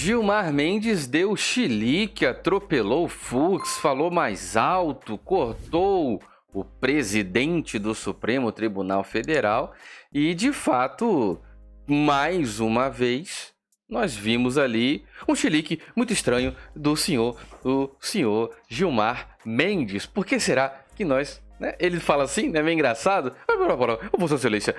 Gilmar Mendes deu chilique, atropelou Fux, falou mais alto, cortou o presidente do Supremo Tribunal Federal e, de fato, mais uma vez, nós vimos ali um chilique muito estranho do senhor, o senhor Gilmar Mendes. Por que será que nós né? Ele fala assim, né? Meio engraçado. Eu vou excelência.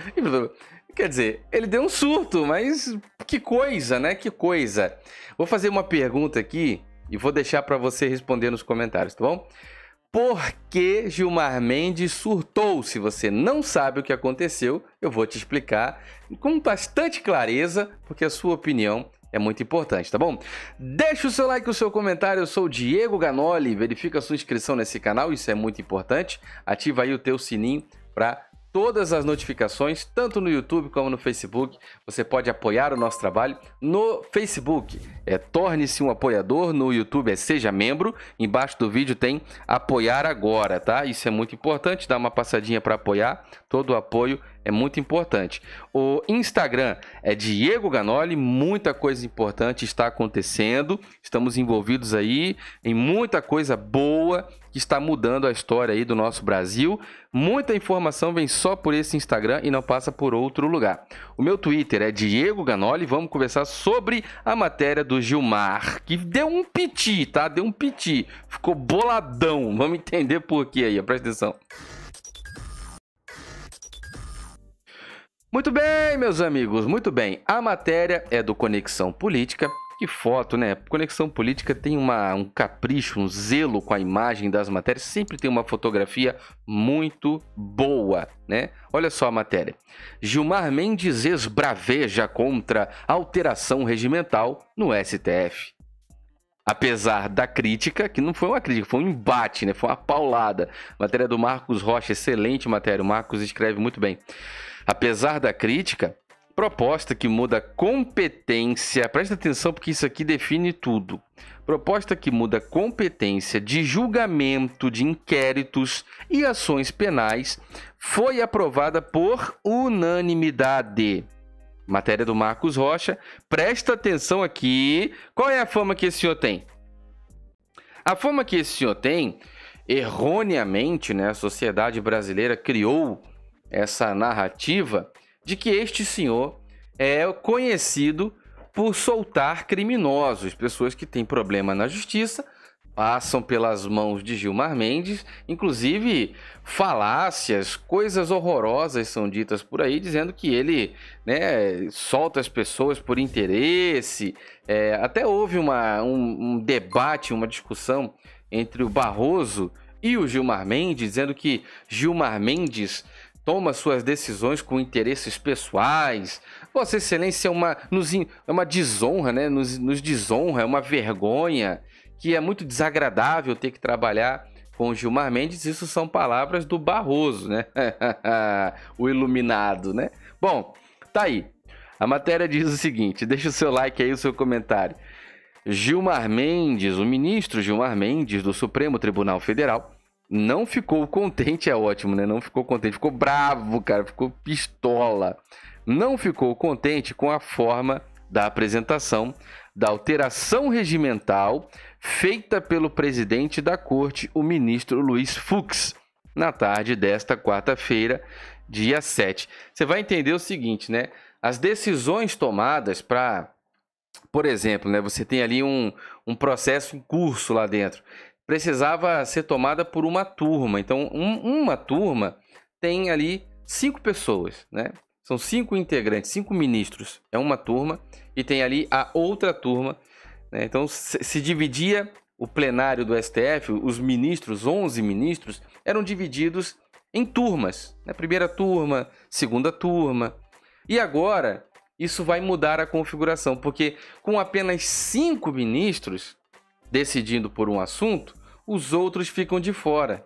Quer dizer, ele deu um surto, mas que coisa, né? Que coisa. Vou fazer uma pergunta aqui e vou deixar para você responder nos comentários, tá bom? Por que Gilmar Mendes surtou? Se você não sabe o que aconteceu, eu vou te explicar com bastante clareza, porque a sua opinião é muito importante, tá bom? Deixa o seu like, o seu comentário. Eu sou o Diego Ganoli. Verifica a sua inscrição nesse canal, isso é muito importante. Ativa aí o teu sininho para todas as notificações, tanto no YouTube como no Facebook. Você pode apoiar o nosso trabalho no Facebook. É torne-se um apoiador, no YouTube é seja membro. Embaixo do vídeo tem apoiar agora, tá? Isso é muito importante, dá uma passadinha para apoiar. Todo o apoio é muito importante. O Instagram é Diego Ganoli, muita coisa importante está acontecendo. Estamos envolvidos aí em muita coisa boa que está mudando a história aí do nosso Brasil. Muita informação vem só por esse Instagram e não passa por outro lugar. O meu Twitter é Diego Ganoli. Vamos conversar sobre a matéria do Gilmar, que deu um piti, tá? Deu um piti. Ficou boladão. Vamos entender por quê aí, presta atenção. Muito bem, meus amigos, muito bem. A matéria é do Conexão Política. Que foto, né? Conexão Política tem uma, um capricho, um zelo com a imagem das matérias. Sempre tem uma fotografia muito boa, né? Olha só a matéria. Gilmar Mendes esbraveja contra alteração regimental no STF. Apesar da crítica, que não foi uma crítica, foi um embate, né? Foi uma paulada. Matéria do Marcos Rocha, excelente matéria. O Marcos escreve muito bem. Apesar da crítica, proposta que muda competência, presta atenção porque isso aqui define tudo. Proposta que muda competência de julgamento de inquéritos e ações penais foi aprovada por unanimidade. Matéria do Marcos Rocha. Presta atenção aqui. Qual é a fama que esse senhor tem? A fama que esse senhor tem, erroneamente, né, a sociedade brasileira criou essa narrativa de que este senhor é conhecido por soltar criminosos, pessoas que têm problema na justiça, passam pelas mãos de Gilmar Mendes, inclusive falácias, coisas horrorosas são ditas por aí, dizendo que ele né, solta as pessoas por interesse. É, até houve uma, um, um debate, uma discussão entre o Barroso e o Gilmar Mendes, dizendo que Gilmar Mendes toma suas decisões com interesses pessoais. Vossa Excelência é uma, nos, é uma desonra, né? Nos, nos desonra, é uma vergonha, que é muito desagradável ter que trabalhar com Gilmar Mendes. Isso são palavras do Barroso, né? o iluminado, né? Bom, tá aí. A matéria diz o seguinte: deixa o seu like aí, o seu comentário. Gilmar Mendes, o ministro Gilmar Mendes do Supremo Tribunal Federal, não ficou contente, é ótimo, né? Não ficou contente, ficou bravo, cara, ficou pistola. Não ficou contente com a forma da apresentação da alteração regimental feita pelo presidente da corte, o ministro Luiz Fux, na tarde desta quarta-feira, dia 7. Você vai entender o seguinte, né? As decisões tomadas para, por exemplo, né, você tem ali um, um processo em curso lá dentro precisava ser tomada por uma turma. Então, um, uma turma tem ali cinco pessoas, né? São cinco integrantes, cinco ministros. É uma turma e tem ali a outra turma. Né? Então, se, dividia o plenário do STF, os ministros, 11 ministros, eram divididos em turmas. Né? Primeira turma, segunda turma. E agora, isso vai mudar a configuração, porque com apenas cinco ministros decidindo por um assunto, os outros ficam de fora.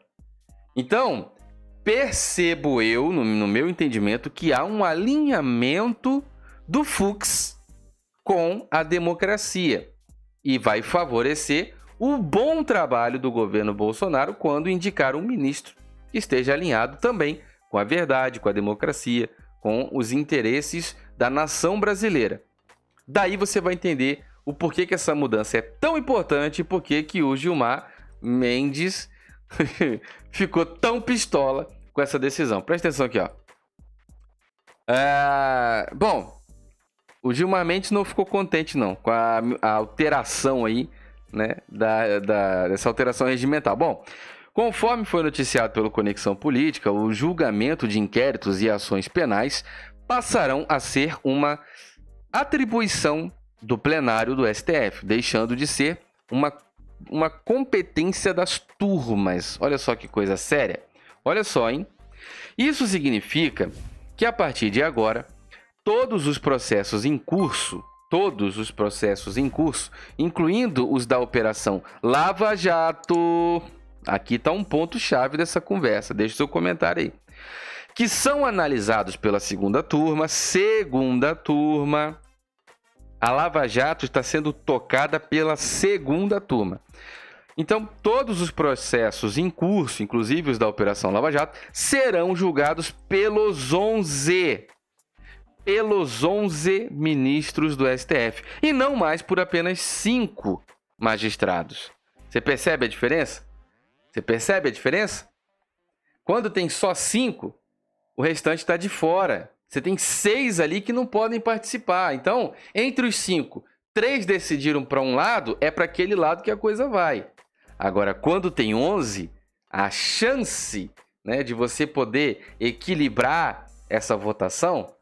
Então, percebo eu, no, no meu entendimento, que há um alinhamento do Fux com a democracia e vai favorecer o bom trabalho do governo Bolsonaro quando indicar um ministro que esteja alinhado também com a verdade, com a democracia, com os interesses da nação brasileira. Daí você vai entender o porquê que essa mudança é tão importante e porquê que o Gilmar Mendes ficou tão pistola com essa decisão. Presta atenção aqui, ó. É... Bom, o Gilmar Mendes não ficou contente não com a, a alteração aí, né, da, da, dessa alteração regimental. Bom, conforme foi noticiado pelo Conexão Política, o julgamento de inquéritos e ações penais passarão a ser uma atribuição do plenário do STF, deixando de ser uma, uma competência das turmas. Olha só que coisa séria. Olha só, hein? Isso significa que a partir de agora, todos os processos em curso, todos os processos em curso, incluindo os da operação Lava Jato, aqui está um ponto chave dessa conversa. Deixe seu comentário aí. Que são analisados pela segunda turma, segunda turma, a Lava Jato está sendo tocada pela segunda turma. Então, todos os processos em curso, inclusive os da Operação Lava Jato, serão julgados pelos 11 pelos 11 ministros do STF e não mais por apenas 5 magistrados. Você percebe a diferença? Você percebe a diferença? Quando tem só 5, o restante está de fora. Você tem seis ali que não podem participar. Então, entre os cinco, três decidiram para um lado, é para aquele lado que a coisa vai. Agora, quando tem 11, a chance né, de você poder equilibrar essa votação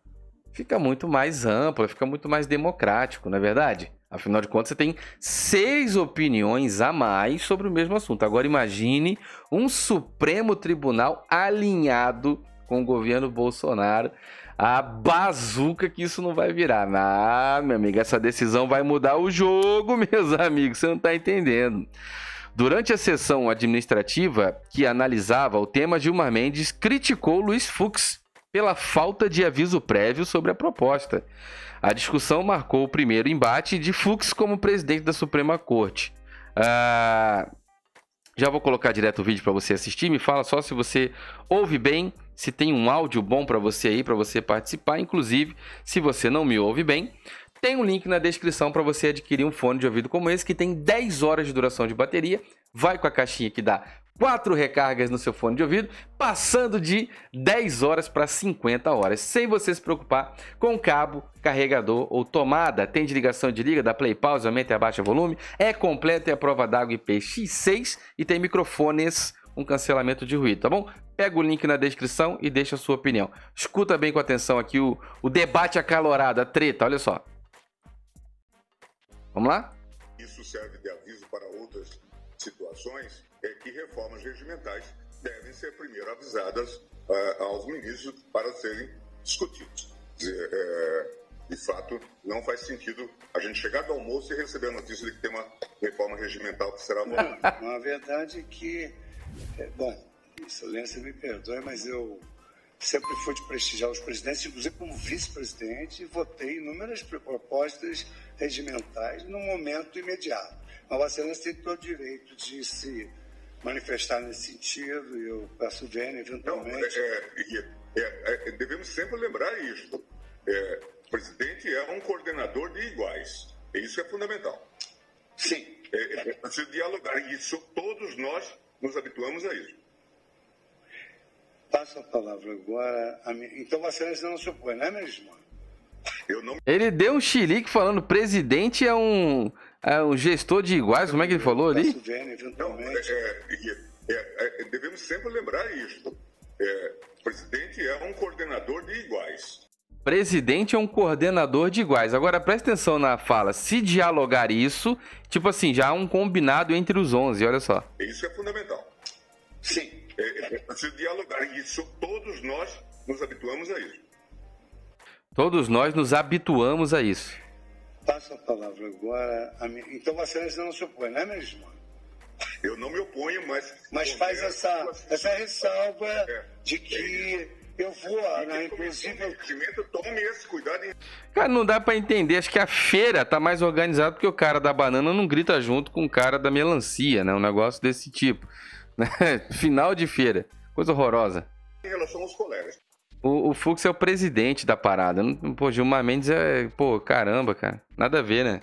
fica muito mais ampla, fica muito mais democrático, não é verdade? Afinal de contas, você tem seis opiniões a mais sobre o mesmo assunto. Agora imagine um Supremo Tribunal alinhado com o governo Bolsonaro a bazuca que isso não vai virar. Ah, meu amigo, essa decisão vai mudar o jogo, meus amigos, você não está entendendo. Durante a sessão administrativa que analisava o tema, Gilmar Mendes criticou Luiz Fux pela falta de aviso prévio sobre a proposta. A discussão marcou o primeiro embate de Fux como presidente da Suprema Corte. Ah, já vou colocar direto o vídeo para você assistir. Me fala só se você ouve bem se tem um áudio bom para você aí, para você participar. Inclusive, se você não me ouve bem, tem um link na descrição para você adquirir um fone de ouvido como esse que tem 10 horas de duração de bateria. Vai com a caixinha que dá quatro recargas no seu fone de ouvido, passando de 10 horas para 50 horas, sem você se preocupar com cabo, carregador ou tomada. Tem de ligação de liga, da play pause, aumenta e abaixa volume, é completa e a prova d'água IPX6 e tem microfones um cancelamento de ruído, tá bom? Pega o link na descrição e deixa a sua opinião. Escuta bem com atenção aqui o, o debate acalorado, a treta, olha só. Vamos lá? Isso serve de aviso para outras situações é que reformas regimentais devem ser primeiro avisadas uh, aos ministros para serem discutidos. Dizer, é, de fato, não faz sentido a gente chegar do almoço e receber a notícia de que tem uma reforma regimental que será votada. A verdade é que é, bom, Excelência me perdoe, mas eu sempre fui de prestigiar os presidentes, inclusive como vice-presidente, votei inúmeras propostas regimentais no momento imediato. Mas a Excelência tem todo o direito de se manifestar nesse sentido, e eu peço vênia eventualmente. Não, é, é, é, devemos sempre lembrar isso. É, o presidente é um coordenador de iguais. Isso é fundamental. Sim. É, é preciso dialogar. Isso todos nós nos habituamos a isso. Passo a palavra agora a mim. Então, Vossa Excelência não se opõe, não é mesmo? Eu não... Ele deu um chilique falando presidente é um, é um gestor de iguais, como é que ele falou ali? Não, é, é, é, é, devemos sempre lembrar isso. o presidente é um coordenador de iguais. Presidente é um coordenador de iguais. Agora presta atenção na fala. Se dialogar isso, tipo assim, já há um combinado entre os 11, olha só. Isso é fundamental. Sim. É, é preciso dialogar. Isso, todos nós nos habituamos a isso. Todos nós nos habituamos a isso. Passo a palavra agora a mim. Então você não se opõe, não é mesmo? Eu não me oponho, mas. Mas faz essa, essa ressalva é, de que. É eu vou, né, inclusive. Tome esse cuidado. Cara, não dá para entender. Acho que a feira tá mais organizada porque o cara da banana não grita junto com o cara da melancia, né? Um negócio desse tipo. Né? Final de feira. Coisa horrorosa. Em relação aos colegas. O, o Fux é o presidente da parada. Pô, Gilmar Mendes é. Pô, caramba, cara. Nada a ver, né?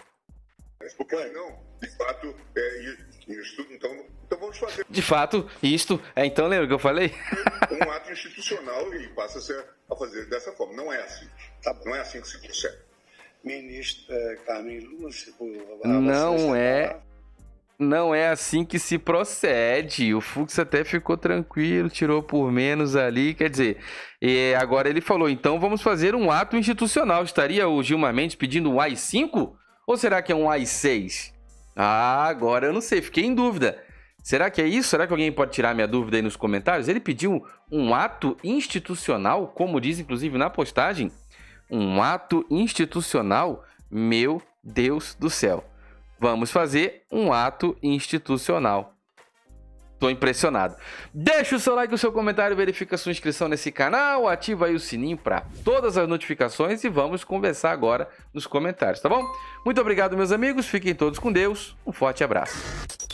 porque senão, de fato, é, isto, então, então vamos fazer. De fato, isto, é, então lembra que eu falei? um ato institucional e passa a, ser, a fazer dessa forma. Não é assim. Tá não é assim que se procede. Ministro é, Carmen Lúcia, não é. Não é assim que se procede. O Fux até ficou tranquilo, tirou por menos ali. Quer dizer, e agora ele falou: então vamos fazer um ato institucional. Estaria o Gilmar Mendes pedindo um AI-5? Ou será que é um AI-6? Ah, agora eu não sei, fiquei em dúvida. Será que é isso? Será que alguém pode tirar minha dúvida aí nos comentários? Ele pediu um ato institucional, como diz inclusive na postagem. Um ato institucional? Meu Deus do céu. Vamos fazer um ato institucional. Tô impressionado. Deixa o seu like, o seu comentário, verifica a sua inscrição nesse canal, ativa aí o sininho para todas as notificações e vamos conversar agora nos comentários, tá bom? Muito obrigado, meus amigos. Fiquem todos com Deus. Um forte abraço.